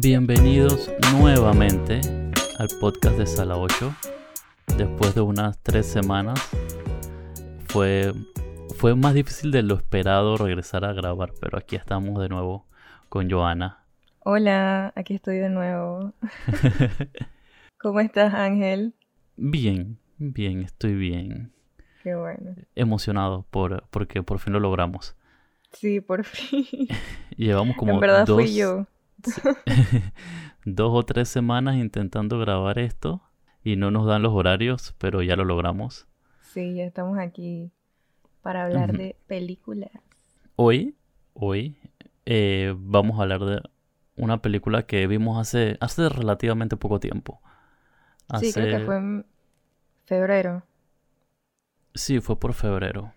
Bienvenidos nuevamente al podcast de Sala 8. Después de unas tres semanas, fue, fue más difícil de lo esperado regresar a grabar, pero aquí estamos de nuevo con Joana. Hola, aquí estoy de nuevo. ¿Cómo estás, Ángel? Bien, bien, estoy bien. Qué bueno. Emocionado por, porque por fin lo logramos. Sí, por fin. Llevamos como en verdad dos, fui yo. dos o tres semanas intentando grabar esto y no nos dan los horarios, pero ya lo logramos. Sí, ya estamos aquí para hablar de películas. Hoy, hoy eh, vamos a hablar de una película que vimos hace, hace relativamente poco tiempo. Sí, creo que fue en febrero. Sí, fue por febrero.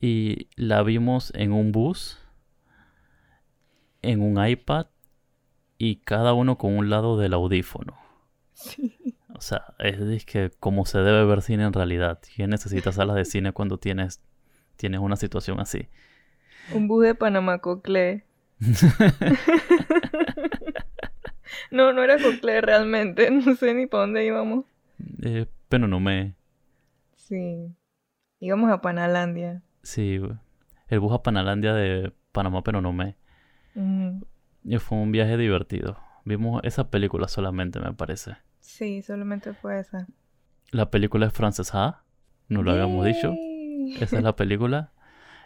Y la vimos en un bus, en un iPad y cada uno con un lado del audífono. Sí. O sea, es disque como se debe ver cine en realidad. ¿Quién necesita salas de cine cuando tienes, tienes una situación así? Un bus de Panamá Coclé. no, no era Coclé realmente. No sé ni para dónde íbamos. Eh, pero no me... Sí. Íbamos a Panalandia. Sí, el bus a Panalandia de Panamá, pero no me... Y fue un viaje divertido. Vimos esa película solamente, me parece. Sí, solamente fue esa. La película es Frances Ha, no lo habíamos dicho. Esa es la película.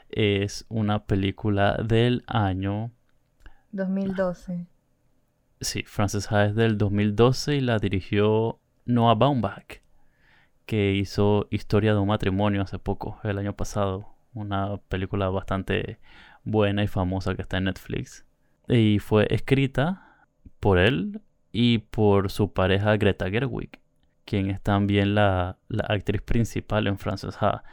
Es una película del año... 2012. Sí, Frances Ha es del 2012 y la dirigió Noah Baumbach, que hizo Historia de un matrimonio hace poco, el año pasado. Una película bastante buena y famosa que está en Netflix. Y fue escrita por él y por su pareja Greta Gerwig, quien es también la, la actriz principal en Frances Ha.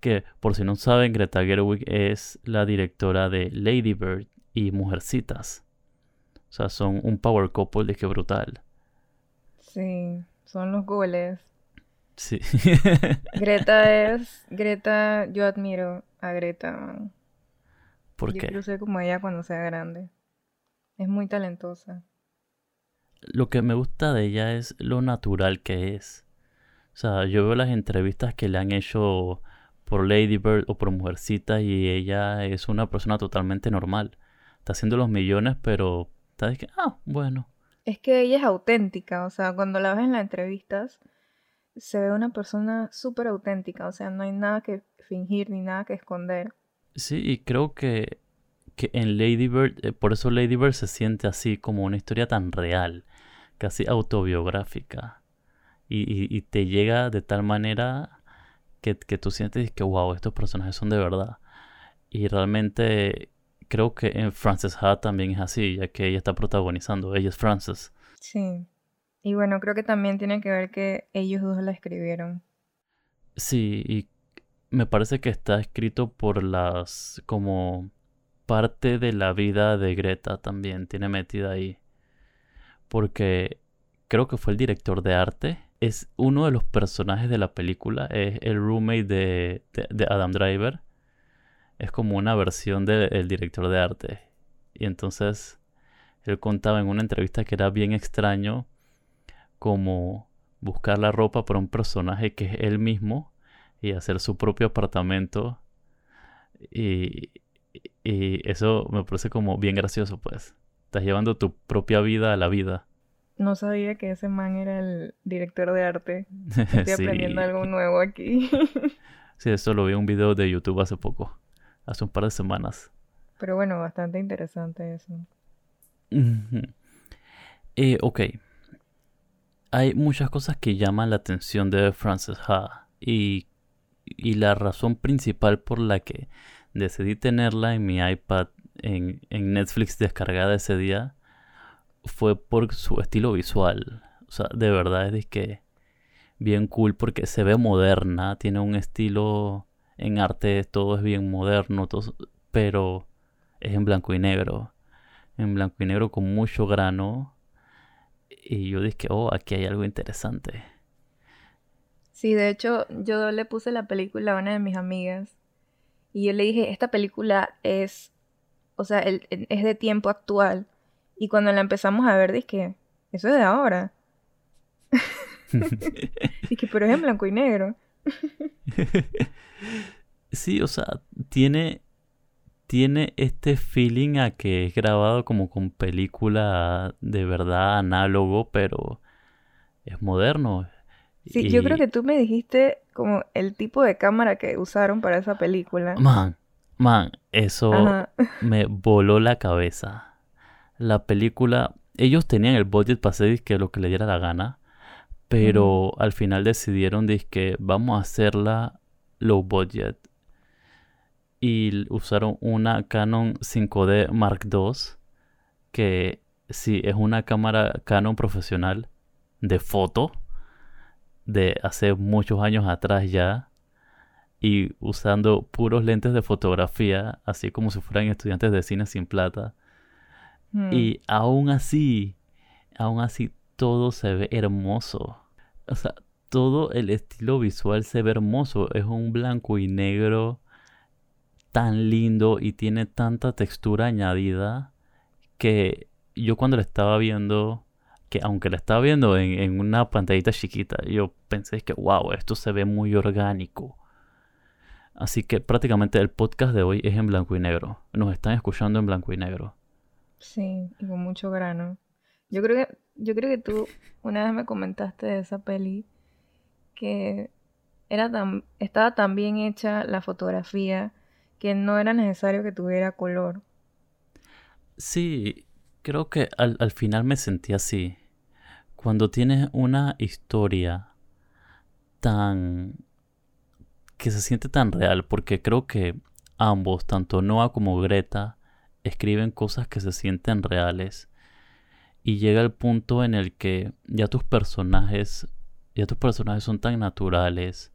Que por si no saben, Greta Gerwig es la directora de Lady Bird y Mujercitas. O sea, son un power couple de que brutal. Sí, son los goles. Sí. Greta es. Greta, yo admiro a Greta. man. ¿Por Yo qué? quiero ser como ella cuando sea grande. Es muy talentosa. Lo que me gusta de ella es lo natural que es. O sea, yo veo las entrevistas que le han hecho por Lady Bird o por Mujercita y ella es una persona totalmente normal. Está haciendo los millones, pero está de que, ah, bueno. Es que ella es auténtica, o sea, cuando la ves en las entrevistas, se ve una persona súper auténtica, o sea, no hay nada que fingir ni nada que esconder. Sí, y creo que, que en Lady Bird, eh, por eso Lady Bird se siente así, como una historia tan real, casi autobiográfica. Y, y- y te llega de tal manera que, que tú sientes que, wow, estos personajes son de verdad. Y realmente creo que en Frances Ha también es así, ya que ella está protagonizando, ella es Frances. Sí. Y bueno, creo que también tiene que ver que ellos dos la escribieron. Sí, y me parece que está escrito por las como parte de la vida de Greta también tiene metida ahí. Porque creo que fue el director de arte. Es uno de los personajes de la película. Es el roommate de, de- Adam Driver. Es como una versión del director de arte. Y entonces él contaba en una entrevista que era bien extraño como buscar la ropa para un personaje que es él mismo y hacer su propio apartamento. Y, y eso me parece como bien gracioso, pues. Estás llevando tu propia vida a la vida. No sabía que ese man era el director de arte. Estoy Sí. aprendiendo algo nuevo aquí. Sí, eso lo vi en un video de YouTube hace poco, hace un par de semanas. Pero bueno, bastante interesante eso. Eh, ok. Hay muchas cosas que llaman la atención de Frances Ha y, y la razón principal por la que decidí tenerla en mi iPad en, en Netflix descargada ese día fue por su estilo visual. O sea, de verdad es que bien cool porque se ve moderna, tiene un estilo en arte, todo es bien moderno, todo- pero es en blanco y negro en blanco y negro con mucho grano. Y yo dije, oh, aquí hay algo interesante. Sí, de hecho, yo le puse la película a una de mis amigas y yo le dije, esta película es, o sea, el- es de tiempo actual Y cuando la empezamos a ver, dije, eso es de ahora. dije, pero es en blanco y negro. sí, o sea, tiene, tiene este feeling a que es grabado como con película de verdad análogo, pero es moderno. Sí, yo creo que tú me dijiste como el tipo de cámara que usaron para esa película. Man, man, eso me voló la cabeza. La película, ellos tenían el budget para hacer que lo que le diera la gana, pero al final decidieron que vamos a hacerla low budget y usaron una Canon 5D Mark II que sí es una cámara Canon profesional de foto de hace muchos años atrás ya y usando puros lentes de fotografía así como si fueran estudiantes de cine sin plata Mm. Y aún así, aún así todo se ve hermoso. O sea, todo el estilo visual se ve hermoso. Es un blanco y negro tan lindo y tiene tanta textura añadida que yo cuando la estaba viendo, que aunque la estaba viendo en, en una pantallita chiquita, yo pensé que wow, esto se ve muy orgánico. Así que prácticamente el podcast de hoy es en blanco y negro. Nos están escuchando en blanco y negro. Sí, y con mucho grano. Yo creo que, yo creo que tú una vez me comentaste de esa peli que era tan, estaba tan bien hecha la fotografía que no era necesario que tuviera color. Sí, creo que al, al final me sentí así. Cuando tienes una historia tan... que se siente tan real, porque creo que ambos, tanto Noah como Greta, escriben cosas que se sienten reales y llega el punto en el que ya tus personajes ya tus personajes son tan naturales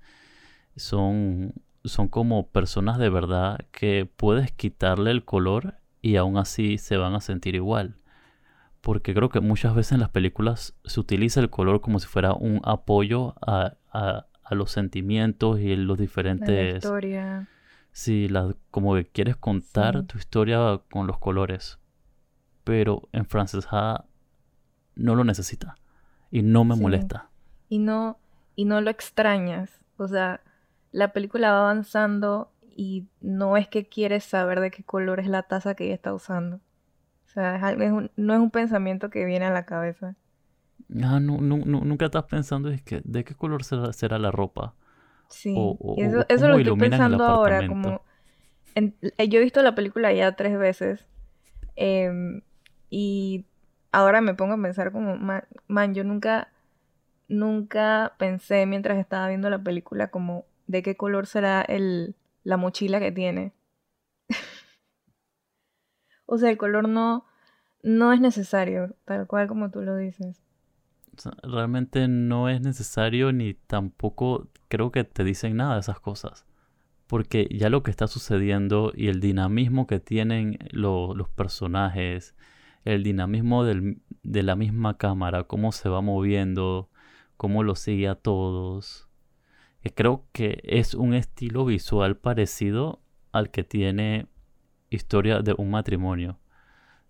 son son como personas de verdad que puedes quitarle el color y aún así se van a sentir igual porque creo que muchas veces en las películas se utiliza el color como si fuera un apoyo a, a, a los sentimientos y los diferentes Sí, la, como que quieres contar tu historia con los colores. Pero en Frances Ha no lo necesita. Y no me molesta. Y no, y no lo extrañas. O sea, la película va avanzando y no es que quieres saber de qué color es la taza que ella está usando. O sea, no es un pensamiento que viene a la cabeza. Ah, no, no, nunca estás pensando es que, de qué color será la ropa. Sí, eso, eso lo estoy pensando ahora, como... Eh, yo he visto la película ya tres veces em, y ahora me pongo a pensar como, man, yo nunca, nunca pensé mientras estaba viendo la película como de qué color será el, la mochila que tiene. O sea, el color no, no es necesario, tal cual como tú lo dices realmente no es necesario ni tampoco creo que te dicen nada de esas cosas. Porque ya lo que está sucediendo y el dinamismo que tienen los personajes, el dinamismo de la misma cámara, cómo se va moviendo, cómo lo sigue a todos. Eh, creo que es un estilo visual parecido al que tiene historia de un matrimonio.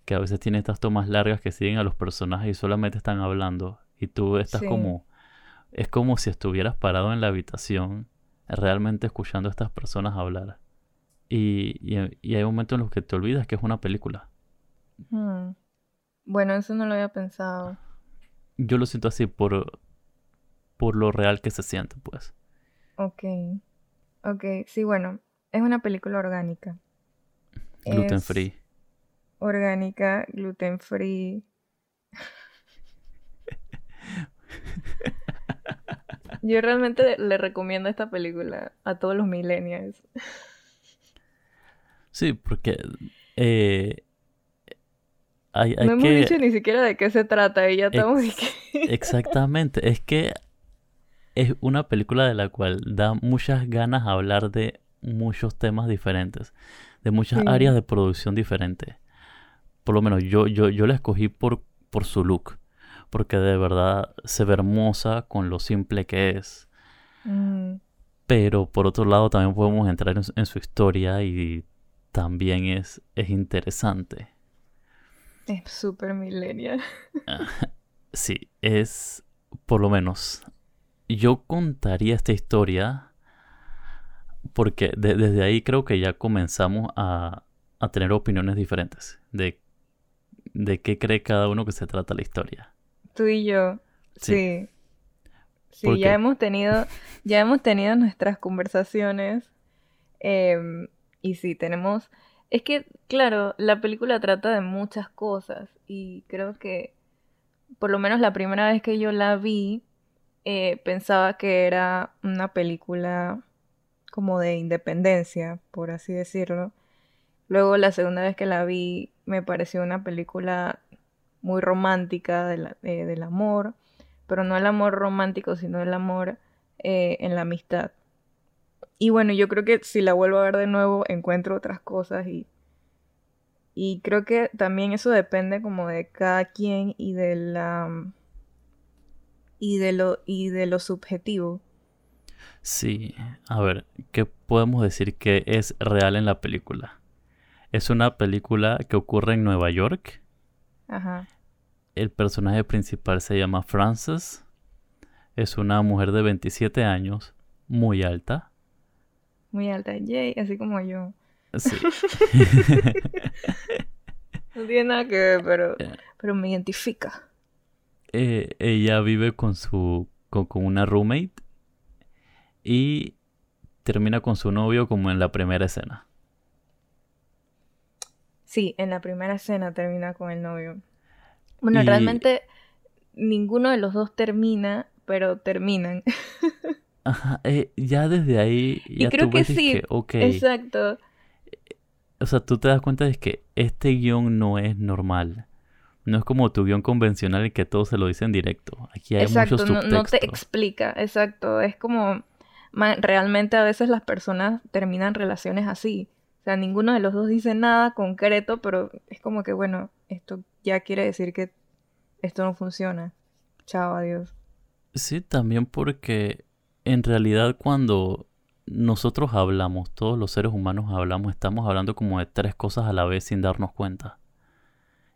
Que a veces tiene estas tomas largas que siguen a los personajes y solamente están hablando. Y tú estás como... Es como si estuvieras parado en la habitación realmente escuchando a estas personas hablar. Y, y, hay momentos en los que te olvidas que es una película. Hmm. Bueno, eso no lo había pensado. Yo lo siento así por, por lo real que se siente, pues. Ok. Ok, sí, bueno, es una película orgánica. Gluten free. Orgánica, gluten free. Yo realmente le recomiendo esta película a todos los millennials. Sí, porque eh, hay, no hemos dicho ni siquiera de qué se trata y ya estamos... Exactamente, es que es una película de la cual da muchas ganas hablar de muchos temas diferentes, de muchas áreas de producción diferentes. Por lo menos yo, yo, yo la escogí por, por su look porque de verdad se ve hermosa con lo simple que es. Mm. Pero por otro lado también podemos entrar en, su historia y también es, es interesante. Es súper millennial. sí, es por lo menos. Yo contaría esta historia porque desde ahí creo que ya comenzamos a, a tener opiniones diferentes de, de qué cree cada uno que se trata la historia. Tú y yo. Sí. Sí, ya hemos tenido, ya hemos tenido nuestras conversaciones. Em, y sí, tenemos. Es que, claro, la película trata de muchas cosas. Y creo que, por lo menos la primera vez que yo la vi, eh, pensaba que era una película como de independencia, por así decirlo. Luego la segunda vez que la vi me pareció una película muy romántica eh, del amor, pero no el amor romántico, sino el amor eh, en la amistad. Y bueno, yo creo que si la vuelvo a ver de nuevo encuentro otras cosas y, y creo que también eso depende como de cada quien y de la y de lo y de lo subjetivo. Sí, a ver, ¿qué podemos decir que es real en la película? Es una película que ocurre en Nueva York. Ajá. El personaje principal se llama Frances. Es una mujer de 27 años, muy alta. Muy alta, yay, así como yo. Sí. no tiene nada que ver, pero, eh. pero me identifica. Eh, ella vive con su con, una roommate y termina con su novio como en la primera escena. Sí, en la primera escena termina con el novio. Bueno, realmente ninguno de los dos termina, pero terminan. Ajá, eh, ya desde ahí. Ya y creo que sí. Exacto. O sea, tú te das cuenta de que este guion no es normal. No es como tu guion convencional en que todo se lo dice en directo. Aquí hay exacto, mucho no, no, te explica, exacto. Es como realmente a veces las personas terminan relaciones así. O sea, ninguno de los dos dice nada concreto, pero es como que, bueno, esto ya quiere decir que esto no funciona. Chao, adiós. Sí, también porque en realidad cuando nosotros hablamos, todos los seres humanos hablamos, estamos hablando como de tres cosas a la vez sin darnos cuenta.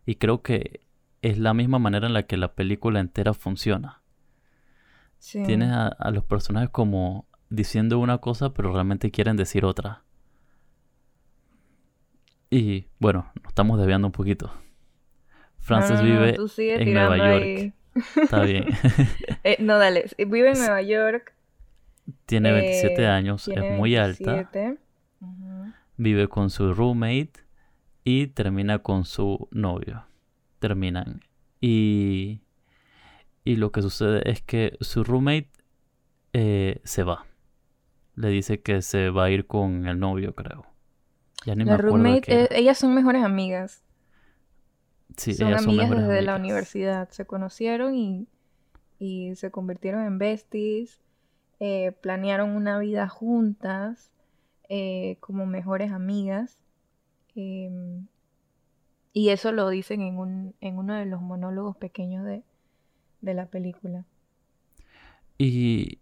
Y creo que es la misma manera en la que la película entera funciona. Tienes a, a, los personajes como diciendo una cosa, pero realmente quieren decir otra. Y bueno, nos estamos desviando un poquito. Frances vive en Nueva York. Está bien. Eh, no, dale. Vive en Nueva York. Tiene 27 eh, años, es muy alta. Vive con su roommate y termina con su novio. Terminan. Y, y lo que sucede es que su roommate eh, se va. Le dice que se va a ir con el novio, creo. Ya ni la me roommate, ellas son mejores amigas. Sí, son amigas desde la universidad. Se conocieron y, y se convirtieron en besties. Eh, planearon una vida juntas eh, como mejores amigas. Em, y eso lo dicen en, un, en uno de los monólogos pequeños de, de la película. Y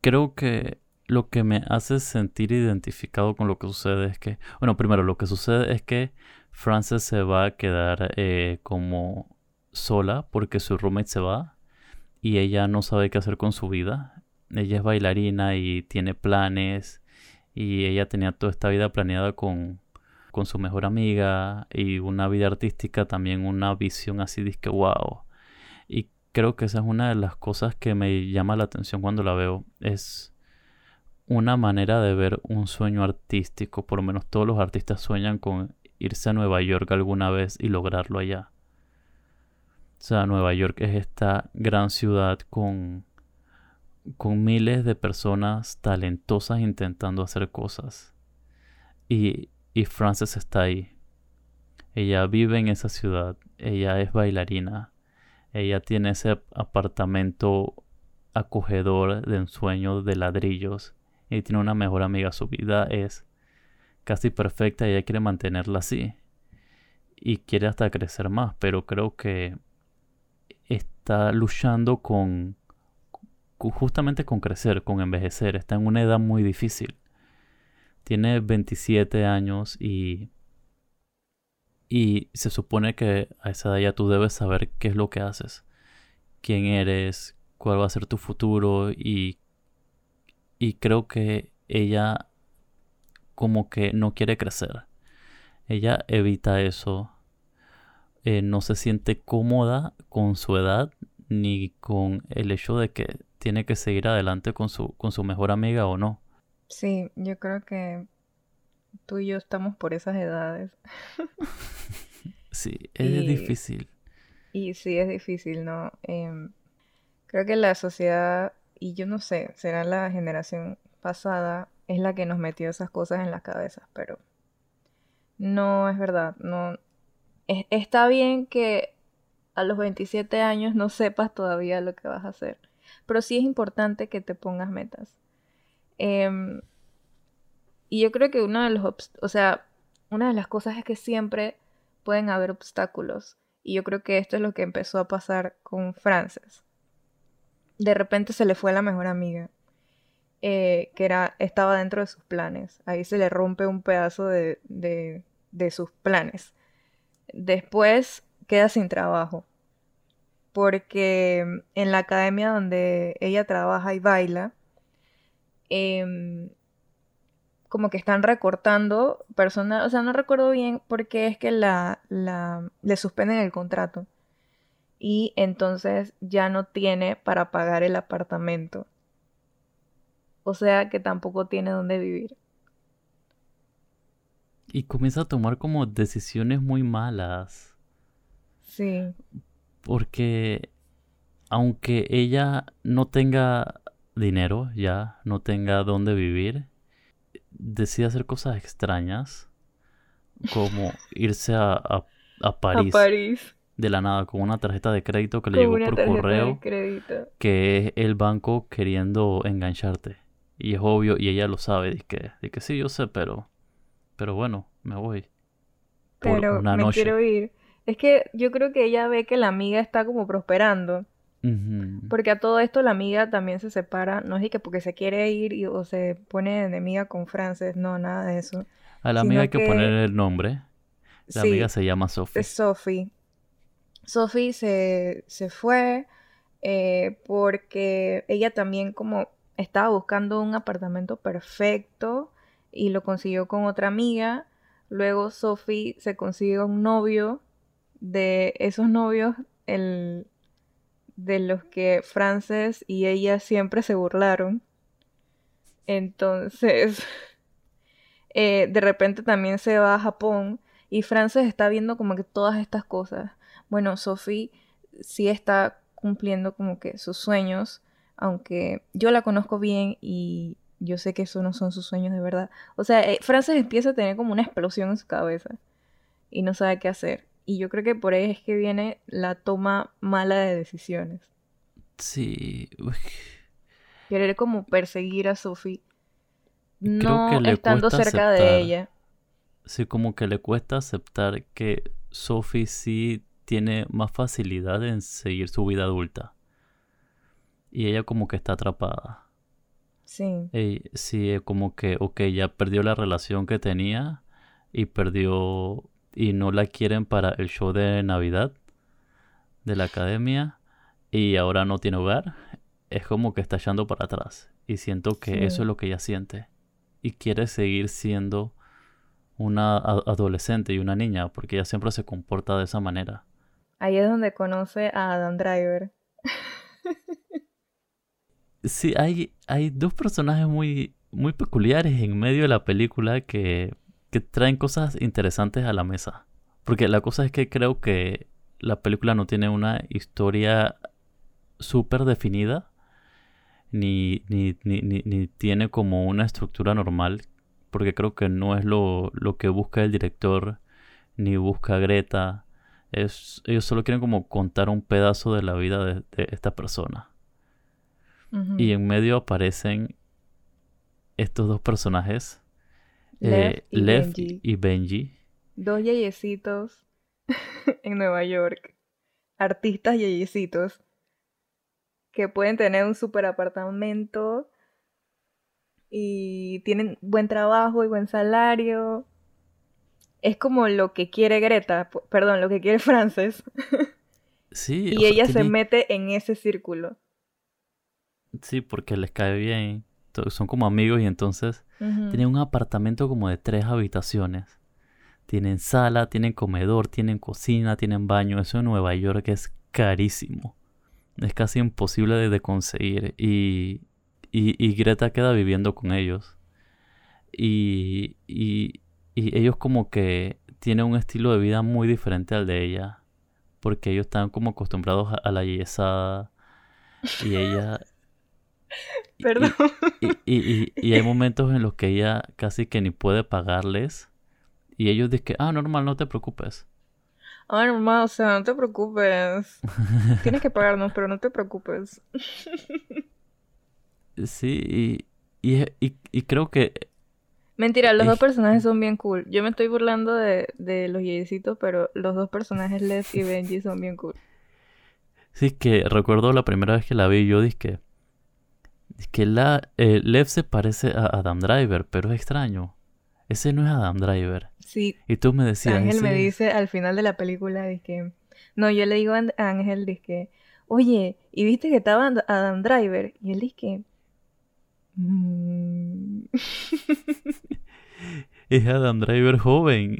creo que lo que me hace sentir identificado con lo que sucede es que, bueno, primero lo que sucede es que Frances se va a quedar eh, como sola porque su roommate se va y ella no sabe qué hacer con su vida. Ella es bailarina y tiene planes y ella tenía toda esta vida planeada con, con su mejor amiga y una vida artística también, una visión así de que wow. Y creo que esa es una de las cosas que me llama la atención cuando la veo. Es una manera de ver un sueño artístico. Por lo menos todos los artistas sueñan con irse a Nueva York alguna vez y lograrlo allá. O sea, Nueva York es esta gran ciudad con, con miles de personas talentosas intentando hacer cosas. Y, y Frances está ahí. Ella vive en esa ciudad. Ella es bailarina. Ella tiene ese apartamento acogedor de ensueño de ladrillos. Y tiene una mejor amiga. Su vida es casi perfecta y ella quiere mantenerla así. Y quiere hasta crecer más, pero creo que está luchando con, justamente con crecer, con envejecer. Está en una edad muy difícil. Tiene 27 años y Y se supone que a esa edad ya tú debes saber qué es lo que haces, quién eres, cuál va a ser tu futuro y, y creo que ella como que no quiere crecer. Ella evita eso. Eh, no se siente cómoda con su edad ni con el hecho de que tiene que seguir adelante con su, con su mejor amiga o no. Sí, yo creo que tú y yo estamos por esas edades. sí, es difícil. Y sí, es difícil, ¿no? Em, creo que la sociedad, y yo no sé, será la generación pasada, es la que nos metió esas cosas en las cabezas, pero no es verdad. No, está bien que a los 27 años no sepas todavía lo que vas a hacer, pero sí es importante que te pongas metas. Em, y yo creo que uno de los, o sea, una de las cosas es que siempre pueden haber obstáculos. Y yo creo que esto es lo que empezó a pasar con Frances. De repente se le fue la mejor amiga, eh, que era, estaba dentro de sus planes. Ahí se le rompe un pedazo de, de sus planes. Después queda sin trabajo. Porque en la academia donde ella trabaja y baila, eh, como que están recortando personas, o sea, no recuerdo bien por qué es que la, la, le suspenden el contrato y entonces ya no tiene para pagar el apartamento. O sea que tampoco tiene dónde vivir. Y comienza a tomar como decisiones muy malas. Sí. Porque aunque ella no tenga dinero ya, no tenga dónde vivir, decide hacer cosas extrañas, como irse a, a, París, de la nada con una tarjeta de crédito que le llegó por correo, que es el banco queriendo engancharte. Y es obvio, y ella lo sabe, dice que, de que sí, yo sé, pero, pero bueno, me voy. pero me quiero ir. Es que yo creo que ella ve que la amiga está como prosperando. Porque a todo esto la amiga también se separa, no es que porque se quiere ir y, o se pone enemiga con Frances, no, nada de eso. A la amiga hay que, poner el nombre. La amiga se llama Sophie. Sophie. Sophie se, se fue eh, porque ella también como estaba buscando un apartamento perfecto y lo consiguió con otra amiga. Luego Sophie se consiguió un novio. De esos novios, el, de los que Frances y ella siempre se burlaron. Entonces, eh, de repente también se va a Japón y Frances está viendo como que todas estas cosas. Bueno, Sophie sí está cumpliendo como que sus sueños, aunque yo la conozco bien y yo sé que esos no son sus sueños de verdad. O sea, eh, Frances empieza a tener como una explosión en su cabeza y no sabe qué hacer. Y yo creo que por ahí es que viene la toma mala de decisiones. Sí. Querer como perseguir a Sophie. No estando cerca de ella. Sí, como que le cuesta aceptar que Sophie sí tiene más facilidad en seguir su vida adulta. Y ella como que está atrapada. Sí. sí, como que, ok, ya perdió la relación que tenía y perdió y no la quieren para el show de Navidad de la academia y ahora no tiene hogar, es como que está echando para atrás. Y siento que eso es lo que ella siente. Y quiere seguir siendo una adolescente y una niña, porque ella siempre se comporta de esa manera. Ahí es donde conoce a Adam Driver. sí, hay, hay dos personajes muy, muy peculiares en medio de la película que que traen cosas interesantes a la mesa. Porque la cosa es que creo que la película no tiene una historia súper definida, ni, ni, ni, ni, tiene como una estructura normal, porque creo que no es lo, lo que busca el director, ni busca Greta. Es, ellos solo quieren como contar un pedazo de la vida de, esta persona. Y en medio aparecen estos dos personajes Lev, eh, y, Benji. Dos yeyecitos en Nueva York. Artistas yeyecitos. Que pueden tener un super apartamento. Y tienen buen trabajo y buen salario. Es como lo que quiere Greta, perdón, lo que quiere Frances. Sí. y ella se mete en ese círculo. Sí, porque les cae bien. Son como amigos y entonces tienen un apartamento como de tres habitaciones. Tienen sala, tienen comedor, tienen cocina, tienen baño. Eso en Nueva York es carísimo. Es casi imposible de, conseguir. Y, y, Greta queda viviendo con ellos. Y, y, y ellos como que tienen un estilo de vida muy diferente al de ella. Porque ellos están como acostumbrados a, la yesada. Y ella... Perdón. Y, y, hay momentos en los que ella casi que ni puede pagarles. Y ellos dicen, ah, normal, no te preocupes. Ah, normal, o sea, no te preocupes. Tienes que pagarnos, pero no te preocupes. sí, y, y, creo que Mentira, los dos personajes son bien cool. Yo me estoy burlando de, de los yeyecitos, pero los dos personajes, Les y Benji, son bien cool. Sí, que recuerdo la primera vez que la vi, yo dije que, que la, eh, Lev se parece a Adam Driver, pero es extraño. Ese no es Adam Driver. Sí. Y tú me decías. Ángel me dice al final de la película, que no, yo le digo a Ángel, que oye, ¿y viste que estaba Adam Driver? Y él dice, Mm. es Adam Driver joven.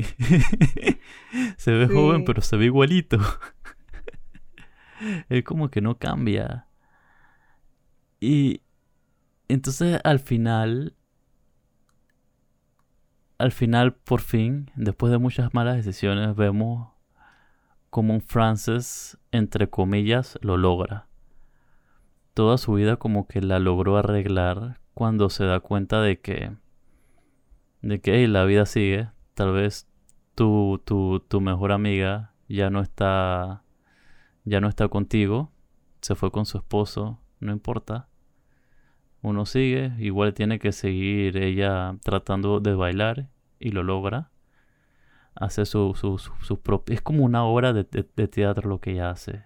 se ve joven, pero se ve igualito. es como que no cambia. Y entonces al final, al final, por fin, después de muchas malas decisiones, vemos como un Francis, entre comillas, lo logra. Toda su vida como que la logró arreglar cuando se da cuenta de que, de que la vida sigue. Tal vez tu, tu, tu mejor amiga ya no está, ya no está contigo, se fue con su esposo, no importa. Uno sigue, igual tiene que seguir ella tratando de bailar y lo logra. Hace su, su, su. Es como una obra de, de teatro lo que ella hace.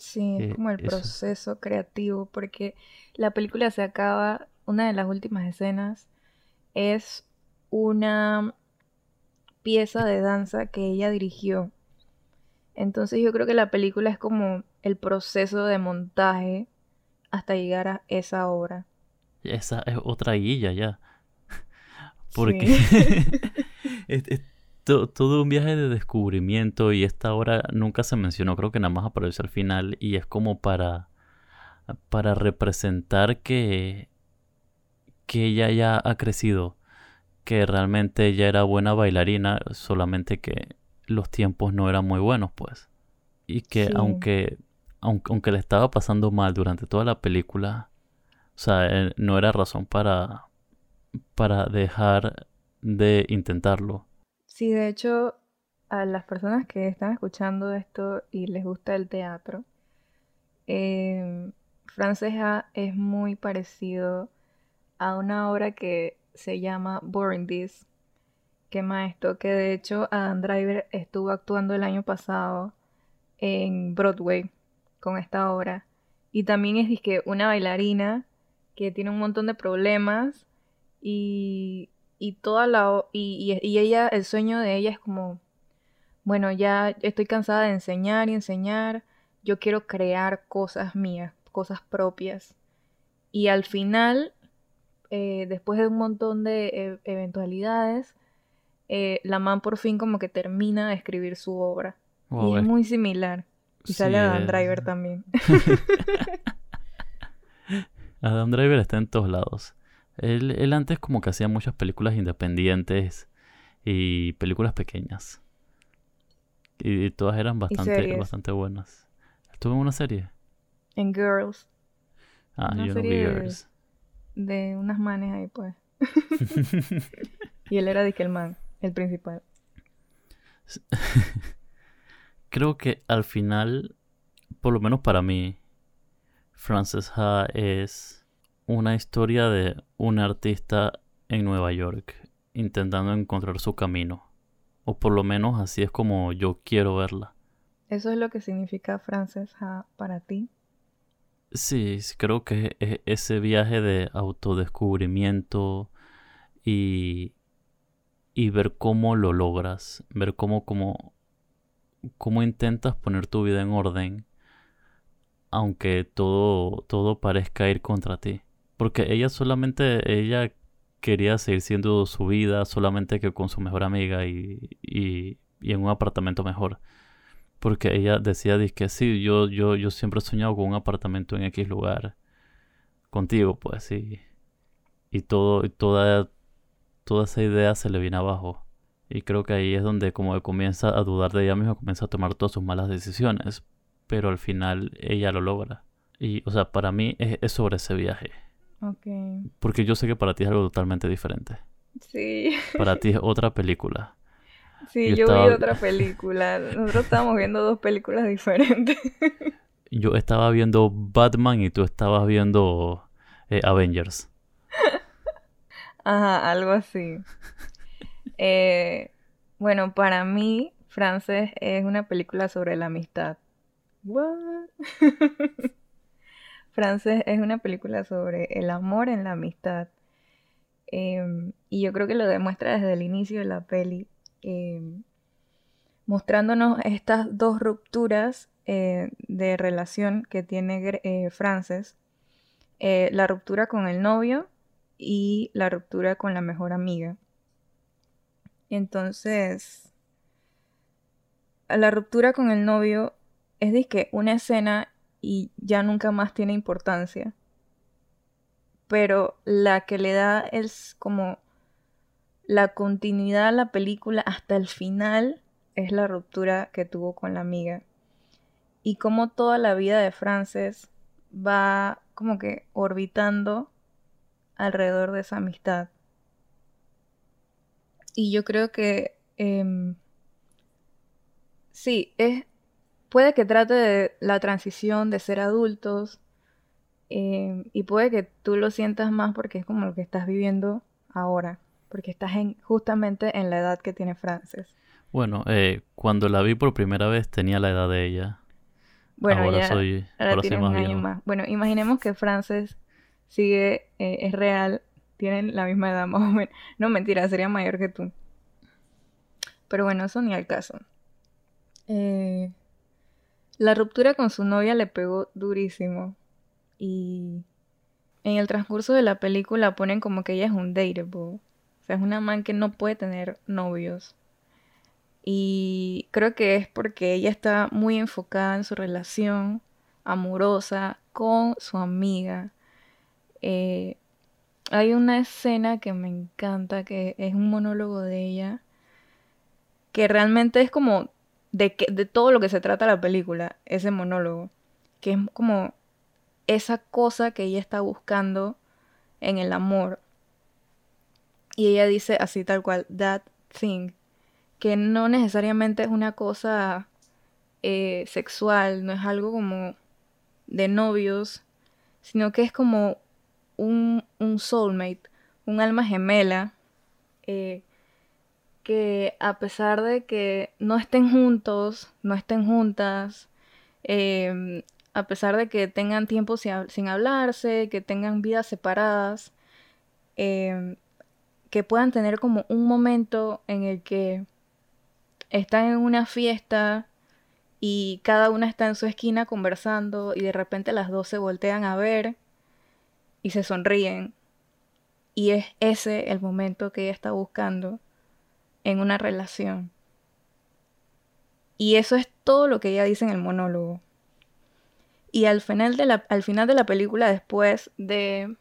Sí, es eh, como el proceso creativo, porque la película se acaba, una de las últimas escenas es una pieza de danza que ella dirigió. Entonces yo creo que la película es como el proceso de montaje hasta llegar a esa obra. Esa es otra guilla ya. Porque todo un viaje de descubrimiento y esta obra nunca se mencionó, creo que nada más apareció al final y es como para, para representar que, que ella ya ha crecido, que realmente ella era buena bailarina, solamente que los tiempos no eran muy buenos, pues. Y que aunque, aunque, aunque le estaba pasando mal durante toda la película, o sea, eh, no era razón para, para dejar de intentarlo Sí, de hecho, a las personas que están escuchando esto y les gusta el teatro, eh, Francesa es muy parecido a una obra que se llama Boring This, que esto, que de hecho Adam Driver estuvo actuando el año pasado en Broadway con esta obra. Y también es una bailarina que tiene un montón de problemas y y toda la y, y, ella el sueño de ella es como bueno ya estoy cansada de enseñar y enseñar yo quiero crear cosas mías cosas propias. Y al final eh, después de un montón de e, eventualidades eh, la man por fin como que termina de escribir su obra. Y es muy similar. Y sale Adam Driver también. Adam Driver está en todos lados él, antes como que hacía muchas películas independientes y películas pequeñas. Y, todas eran bastante, bastante buenas. ¿Estuvo en una serie? En Girls. Ah, yo no vi Girls. De, unas manes ahí, pues. y él era de el man, el principal. Creo que al final, por lo menos para mí, Frances Ha es una historia de un artista en Nueva York intentando encontrar su camino. O por lo menos así es como yo quiero verla. ¿Eso es lo que significa Frances para ti? Sí, creo que es ese viaje de autodescubrimiento y, y ver cómo lo logras, ver cómo, cómo, cómo intentas poner tu vida en orden, aunque todo, todo parezca ir contra ti. Porque ella solamente, ella quería seguir siendo su vida, solamente que con su mejor amiga y, y, y en un apartamento mejor. Porque ella decía que sí, yo, yo, yo siempre he soñado con un apartamento en X lugar. Contigo, pues, sí. Y todo, toda, toda esa idea se le viene abajo. Y creo que ahí es donde como comienza a dudar de ella misma, comienza a tomar todas sus malas decisiones. Pero al final ella lo logra. Y, o sea, para mí es, sobre ese viaje. Ok. Porque yo sé que para ti es algo totalmente diferente. Sí. Para ti es otra película. Sí, yo, vi otra película. Nosotros estábamos viendo dos películas diferentes. yo estaba viendo Batman y tú estabas viendo eh, Avengers. Ajá, algo así. Eh, bueno, para mí, Frances es una película sobre la amistad. What? Frances es una película sobre el amor en la amistad. Em, y yo creo que lo demuestra desde el inicio de la peli. Em, mostrándonos estas dos rupturas eh, de relación que tiene eh, Frances. Eh, la ruptura con el novio y la ruptura con la mejor amiga. Entonces, la ruptura con el novio es de una escena y ya nunca más tiene importancia. Pero la que le da es como la continuidad a la película hasta el final es la ruptura que tuvo con la amiga. Y como toda la vida de Frances va como que orbitando alrededor de esa amistad. Y yo creo que em, sí, es, puede que trate de la transición de ser adultos em, y puede que tú lo sientas más porque es como lo que estás viviendo ahora porque estás en, justamente en la edad que tiene Frances. Bueno, eh, cuando la vi por primera vez tenía la edad de ella. Bueno, ahora soy, ahora soy más, más, Bueno, imaginemos que Frances sigue, eh, es real, tienen la misma edad más o menos. No, mentira, sería mayor que tú. Pero bueno, eso ni al caso. Eh, la ruptura con su novia le pegó durísimo. Y en el transcurso de la película ponen como que ella es un dateable es una man que no puede tener novios. Y creo que es porque ella está muy enfocada en su relación amorosa con su amiga. Eh, hay una escena que me encanta, que es un monólogo de ella, que realmente es como de, que, de todo lo que se trata la película, ese monólogo, que es como esa cosa que ella está buscando en el amor. Y ella dice así tal cual, that thing, que no necesariamente es una cosa eh, sexual, no es algo como de novios, sino que es como un, un soulmate, un alma gemela, eh, que a pesar de que no estén juntos, no estén juntas, em, a pesar de que tengan tiempo sin, hablarse, que tengan vidas separadas, em, que puedan tener como un momento en el que están en una fiesta y cada una está en su esquina conversando y de repente las dos se voltean a ver y se sonríen. Y es ese el momento que ella está buscando en una relación. Y eso es todo lo que ella dice en el monólogo. Y al final de la, al final de la película, después de.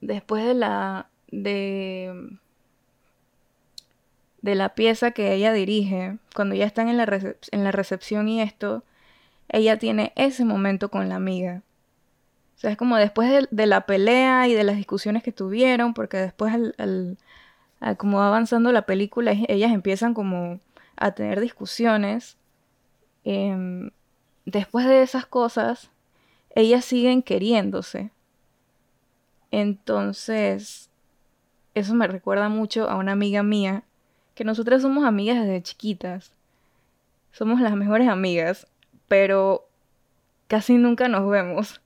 Después de la de, de la pieza que ella dirige, cuando ya están en la, en la recepción y esto, ella tiene ese momento con la amiga. O sea, es como después de, la pelea y de las discusiones que tuvieron, porque después, al, como va avanzando la película, ellas empiezan como a tener discusiones. Em, después de esas cosas, ellas siguen queriéndose. Entonces, eso me recuerda mucho a una amiga mía, que nosotras somos amigas desde chiquitas. Somos las mejores amigas, pero casi nunca nos vemos.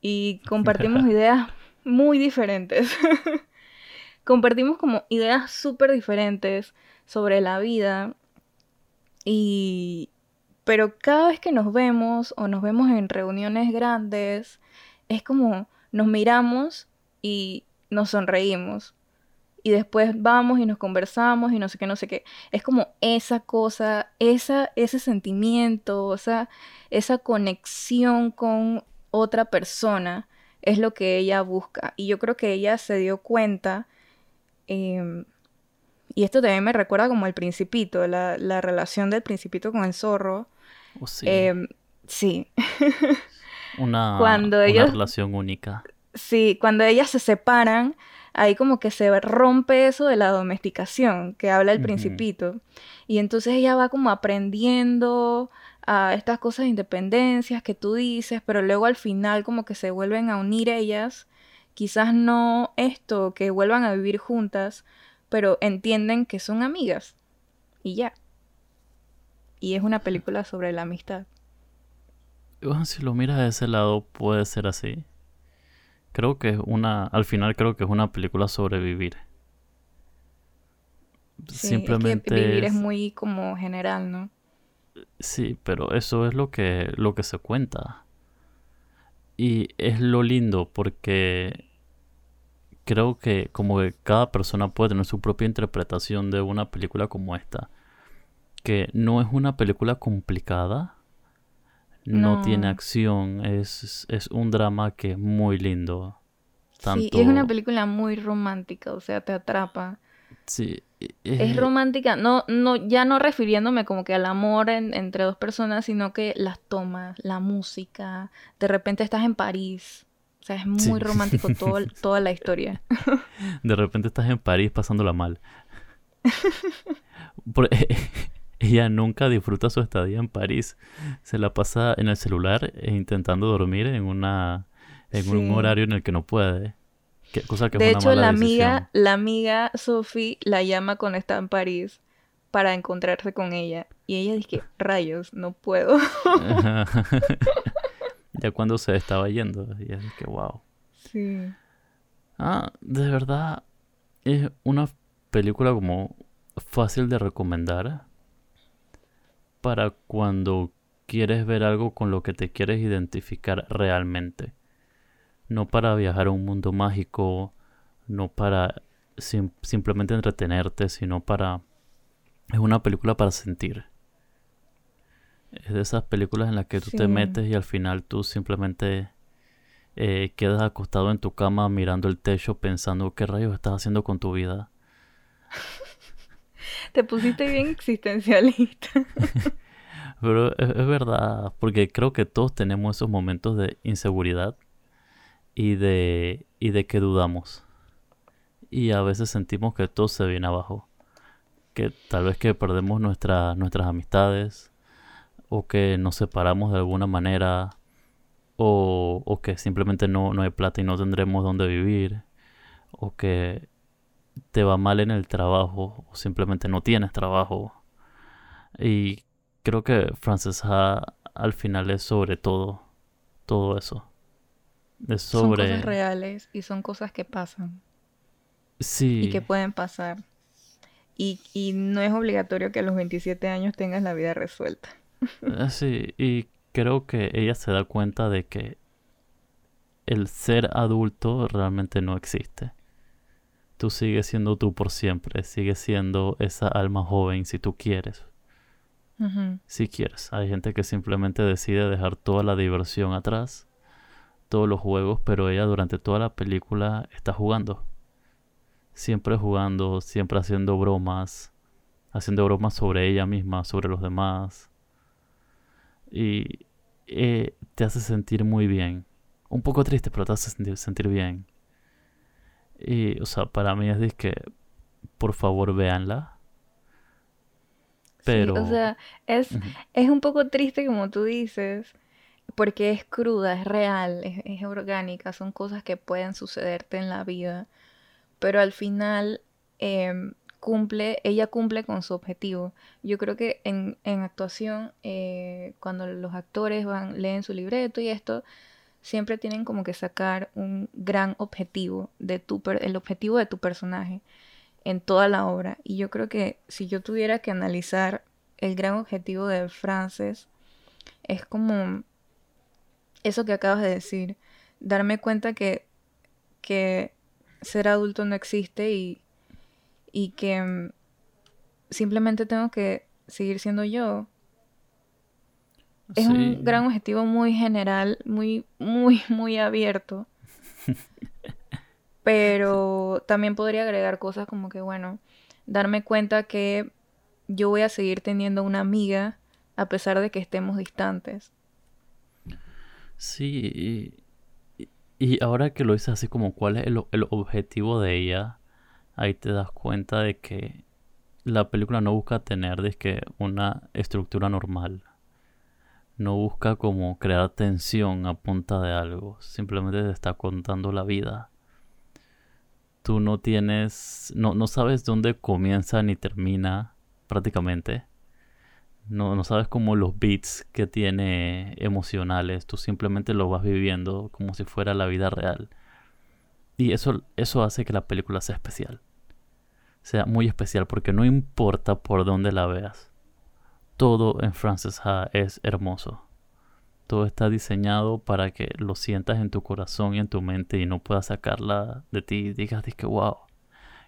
Y compartimos ideas muy diferentes. compartimos como ideas súper diferentes sobre la vida y pero cada vez que nos vemos o nos vemos en reuniones grandes es como nos miramos y nos sonreímos y después vamos y nos conversamos y no sé qué, no sé qué. Es como esa cosa, esa, ese sentimiento, o sea, esa conexión con otra persona es lo que ella busca. Y yo creo que ella se dio cuenta, em, y esto también me recuerda como el principito, la, relación del principito con el zorro. Oh, sí. Em, sí. una, cuando una relación única. Sí, cuando ellas se separan, ahí como que se rompe eso de la domesticación que habla el principito. Y entonces ella va como aprendiendo a estas cosas de independencias que tú dices, pero luego al final como que se vuelven a unir ellas. Quizás no esto, que vuelvan a vivir juntas, pero entienden que son amigas. Y ya. Y es una película sobre la amistad. Bueno, si lo miras de ese lado, puede ser así. Creo que es una, al final creo que es una película sobre vivir. Simplemente vivir es... muy como general, ¿no? Sí, pero eso es lo que, lo que se cuenta. Y es lo lindo porque creo que como que cada persona puede tener su propia interpretación de una película como esta. Que no es una película complicada, no, tiene acción, es, es, un drama que es muy lindo. Sí, es una película muy romántica, o sea, te atrapa. Sí. Es, romántica, no, no, ya no refiriéndome como que al amor entre dos personas, sino que las tomas, la música, de repente estás en París. O sea, es muy romántico todo, toda la historia. De repente estás en París pasándola mal. Ella nunca disfruta su estadía en París. Se la pasa en el celular e intentando dormir en una en un horario en el que no puede. Cosa que de es una hecho, la amiga, la amiga Sophie la llama cuando está en París para encontrarse con ella. Y ella dice, rayos, no puedo. ya cuando se estaba yendo. Y ella dice, wow. Sí. Ah, de verdad, es una película como fácil de recomendar para cuando quieres ver algo con lo que te quieres identificar realmente. No para viajar a un mundo mágico, no para simplemente entretenerte, sino para... Es una película para sentir. Es de esas películas en las que tú te metes y al final tú simplemente eh, quedas acostado en tu cama mirando el techo pensando qué rayos estás haciendo con tu vida. Te pusiste bien existencialista. Pero es, verdad, porque creo que todos tenemos esos momentos de inseguridad y de, y de que dudamos. Y a veces sentimos que todo se viene abajo. Que tal vez que perdemos nuestra, nuestras amistades, o que nos separamos de alguna manera, o, o que simplemente no, no hay plata y no tendremos dónde vivir, o que te va mal en el trabajo o simplemente no tienes trabajo. Y creo que Frances Ha al final es sobre todo, todo eso. Es sobre... Son cosas reales y son cosas que pasan. Sí. Y que pueden pasar. Y, y no es obligatorio que a los 27 años tengas la vida resuelta. Eh, sí, y creo que ella se da cuenta de que el ser adulto realmente no existe tú sigues siendo tú por siempre, sigues siendo esa alma joven si tú quieres. Si quieres. Hay gente que simplemente decide dejar toda la diversión atrás, todos los juegos, pero ella durante toda la película está jugando. Siempre jugando, siempre haciendo bromas, haciendo bromas sobre ella misma, sobre los demás. Y eh, te hace sentir muy bien. Un poco triste, pero te hace sentir, sentir bien. Y, o sea, para mí es de que, por favor, véanla. Pero... o sea, es, es un poco triste como tú dices, porque es cruda, es real, es, orgánica, son cosas que pueden sucederte en la vida, pero al final em, cumple, ella cumple con su objetivo. Yo creo que en, en actuación, eh, cuando los actores van, leen su libreto y esto, siempre tienen como que sacar un gran objetivo de tu el objetivo de tu personaje en toda la obra. Y yo creo que si yo tuviera que analizar el gran objetivo de Frances, es como eso que acabas de decir, darme cuenta que, que ser adulto no existe y, y que mm, simplemente tengo que seguir siendo yo. Es un gran objetivo muy general, muy, muy, muy abierto. Pero también podría agregar cosas como que, bueno, darme cuenta que yo voy a seguir teniendo una amiga a pesar de que estemos distantes. Sí, y, ahora que lo dices así como cuál es el, objetivo de ella, ahí te das cuenta de que la película no busca tener que una estructura normal. No busca como crear tensión a punta de algo. Simplemente te está contando la vida. Tú no tienes. No, no sabes dónde comienza ni termina prácticamente. No, no sabes como los beats que tiene emocionales. Tú simplemente lo vas viviendo como si fuera la vida real. Y eso, eso hace que la película sea especial sea muy especial porque no importa por dónde la veas. Todo en Frances Ha es hermoso. Todo está diseñado para que lo sientas en tu corazón y en tu mente y no puedas sacarla de ti y digas que wow,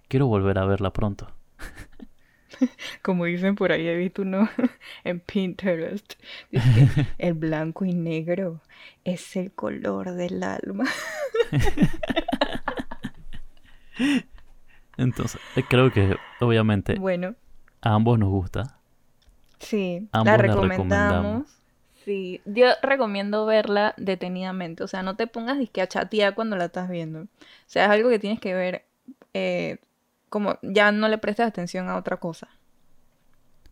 quiero volver a verla pronto. Como dicen por ahí, he visto uno en Pinterest. el blanco y negro es el color del alma. Entonces, eh, creo que obviamente bueno. a ambos nos gusta. Sí, la recomendamos. Sí, yo recomiendo verla detenidamente. O sea, no te pongas disque a chatear cuando la estás viendo. O sea, es algo que tienes que ver eh, como ya no le prestes atención a otra cosa.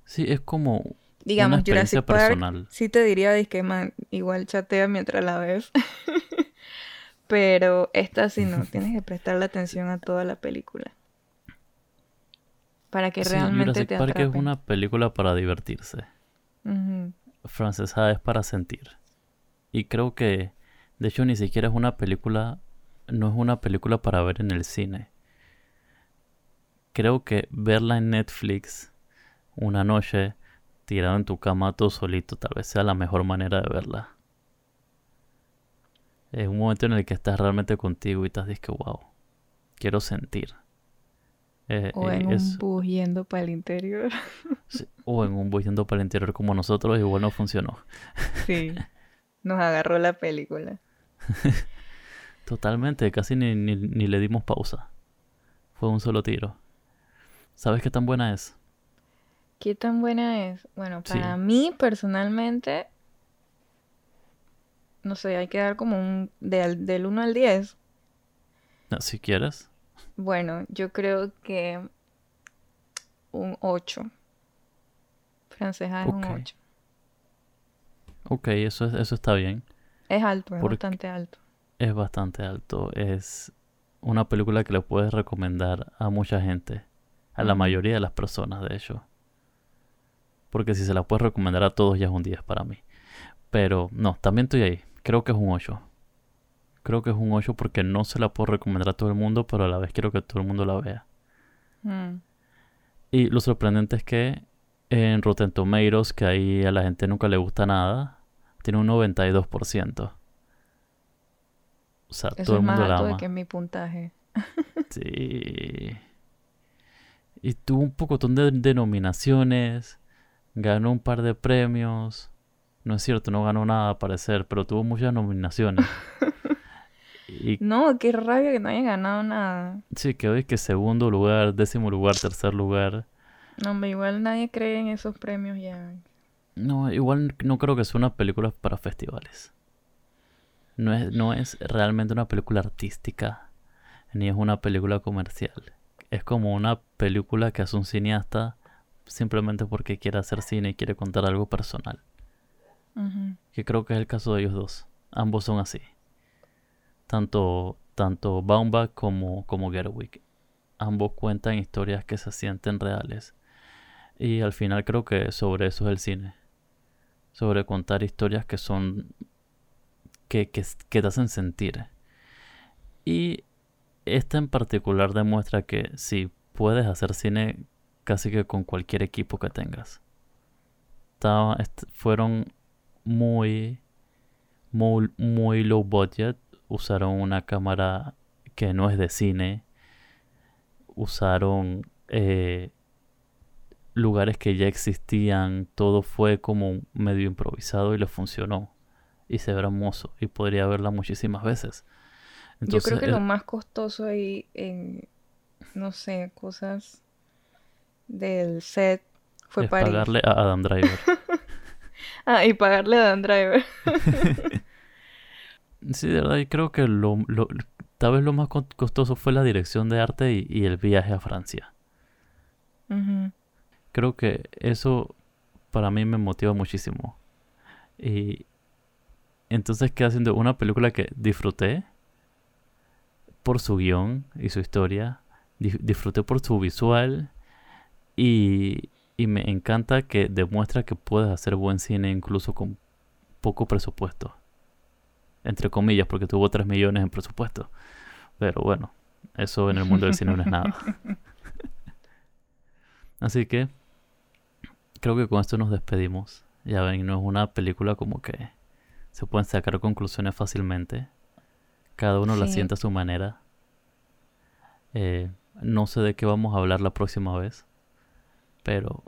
Sí, es como digamos una Jurassic personal. sí te diría man, igual chatea mientras la ves. Pero esta sí no, tienes que prestarle atención a toda la película para que realmente Jurassic te Park es una película para divertirse. Francesa es para sentir. Y creo que, de hecho, ni siquiera es una película, no es una película para ver en el cine. Creo que verla en Netflix una noche tirado en tu cama todo solito tal vez sea la mejor manera de verla. Es un momento en el que estás realmente contigo y estás que wow, quiero sentir. Eh, o en un bus yendo para el interior. o en un bus yendo para el interior como nosotros, igual no funcionó. Sí, nos agarró la película. Totalmente, casi ni, ni, le dimos pausa. Fue un solo tiro. ¿Sabes qué tan buena es? ¿Qué tan buena es? Bueno, para mí personalmente, no sé, hay que dar como un del 1 al 10. Si quieres. Bueno, yo creo que un 8. Francesa es un 8. Ok, eso, eso está bien. Es alto, es bastante alto. Es bastante alto. Es una película que le puedes recomendar a mucha gente. A la mayoría de las personas, de hecho. Porque si se la puedes recomendar a todos ya es un 10 para mí. Pero no, también estoy ahí. Creo que es un 8 creo que es un 8 porque no se la puedo recomendar a todo el mundo, pero a la vez quiero que todo el mundo la vea. Mm. Y lo sorprendente es que en Rotten Tomatoes, que ahí a la gente nunca le gusta nada, tiene un 92%. O sea, todo el mundo la ama. que mi puntaje. sí. Y tuvo un poco de denominaciones, ganó un par de premios. No es cierto, no ganó nada a parecer, pero tuvo muchas nominaciones. No, qué rabia que no haya ganado nada. Sí, que hoy que segundo lugar, décimo lugar, tercer lugar. No, hombre, igual nadie cree en esos premios ya. No, igual no creo que sea una película para festivales. No es, no es realmente una película artística, ni es una película comercial. Es como una película que hace un cineasta simplemente porque quiere hacer cine y quiere contar algo personal. Que creo que es el caso de ellos dos. Ambos son así tanto, tanto Baumbach como, como Gerwig. Ambos cuentan historias que se sienten reales. Y al final creo que sobre eso es el cine. Sobre contar historias que son que, que, te hacen sentir. Y esta en particular demuestra que sí, puedes hacer cine casi que con cualquier equipo que tengas. fueron muy, muy, low budget. Usaron una cámara que no es de cine. Usaron eh, lugares que ya existían. Todo fue como medio improvisado y le funcionó. Y se ve hermoso. Y podría verla muchísimas veces. Yo creo que lo más costoso ahí en, no sé, cosas del set fue es pagarle a Adam Driver. ah, y pagarle a Adam Driver. sí, de verdad, y creo que lo, tal vez lo más costoso fue la dirección de arte y, el viaje a Francia. Creo que eso para mí me motiva muchísimo. Y entonces quedé haciendo una película que disfruté por su guion y su historia, disfruté por su visual y, y me encanta que demuestra que puedes hacer buen cine incluso con poco presupuesto. Entre comillas, porque tuvo 3 millones en presupuesto. Pero bueno, eso en el mundo del cine no es nada. Así que creo que con esto nos despedimos. Ya ven, no es una película como que se pueden sacar conclusiones fácilmente. Cada uno la siente a su manera. Eh, no sé de qué vamos a hablar la próxima vez. Pero...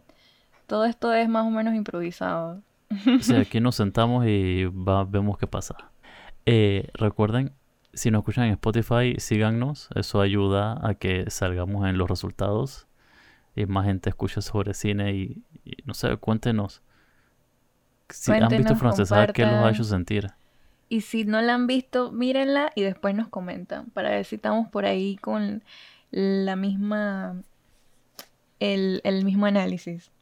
Todo esto es más o menos improvisado. Sí, aquí nos sentamos y vemos qué pasa. Eh, recuerden, si nos escuchan en Spotify, síganos. Eso ayuda a que salgamos en los resultados. Y más gente escuche sobre cine y, no sé, cuéntenos. Si han visto Francesa, ¿qué los ha hecho sentir? Y si no la han visto, mírenla y después nos comentan para ver si estamos por ahí con la misma, el, mismo análisis.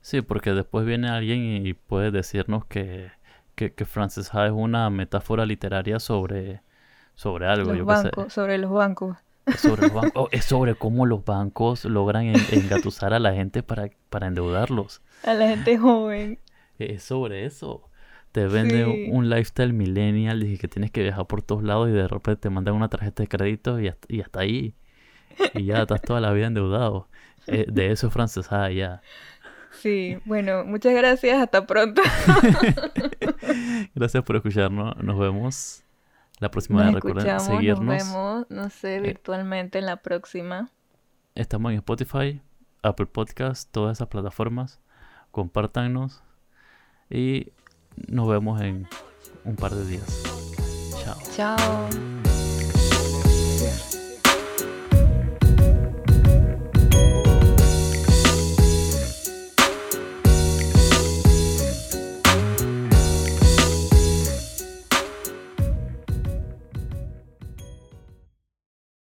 Sí, porque después viene alguien y puede decirnos que, que, que Frances Ha es una metáfora literaria sobre, sobre algo. Los bancos, sobre los bancos. sobre los bancos. Oh, es sobre cómo los bancos logran engatusar a la gente para, para endeudarlos. A la gente joven. Es sobre eso te vende un lifestyle millennial y que tienes que viajar por todos lados y de repente te mandan una tarjeta de crédito y hasta, y hasta ahí. Y ya estás toda la vida endeudado. Eh, de eso es francesa ya. Sí, bueno, muchas gracias, hasta pronto. gracias por escucharnos, nos vemos la próxima vez. Recuerden seguirnos. Nos vemos, no sé, eh, virtualmente en la próxima. Estamos en Spotify, Apple Podcast, todas esas plataformas. Compártanos y nos vemos en un par de días. Chao. Chao.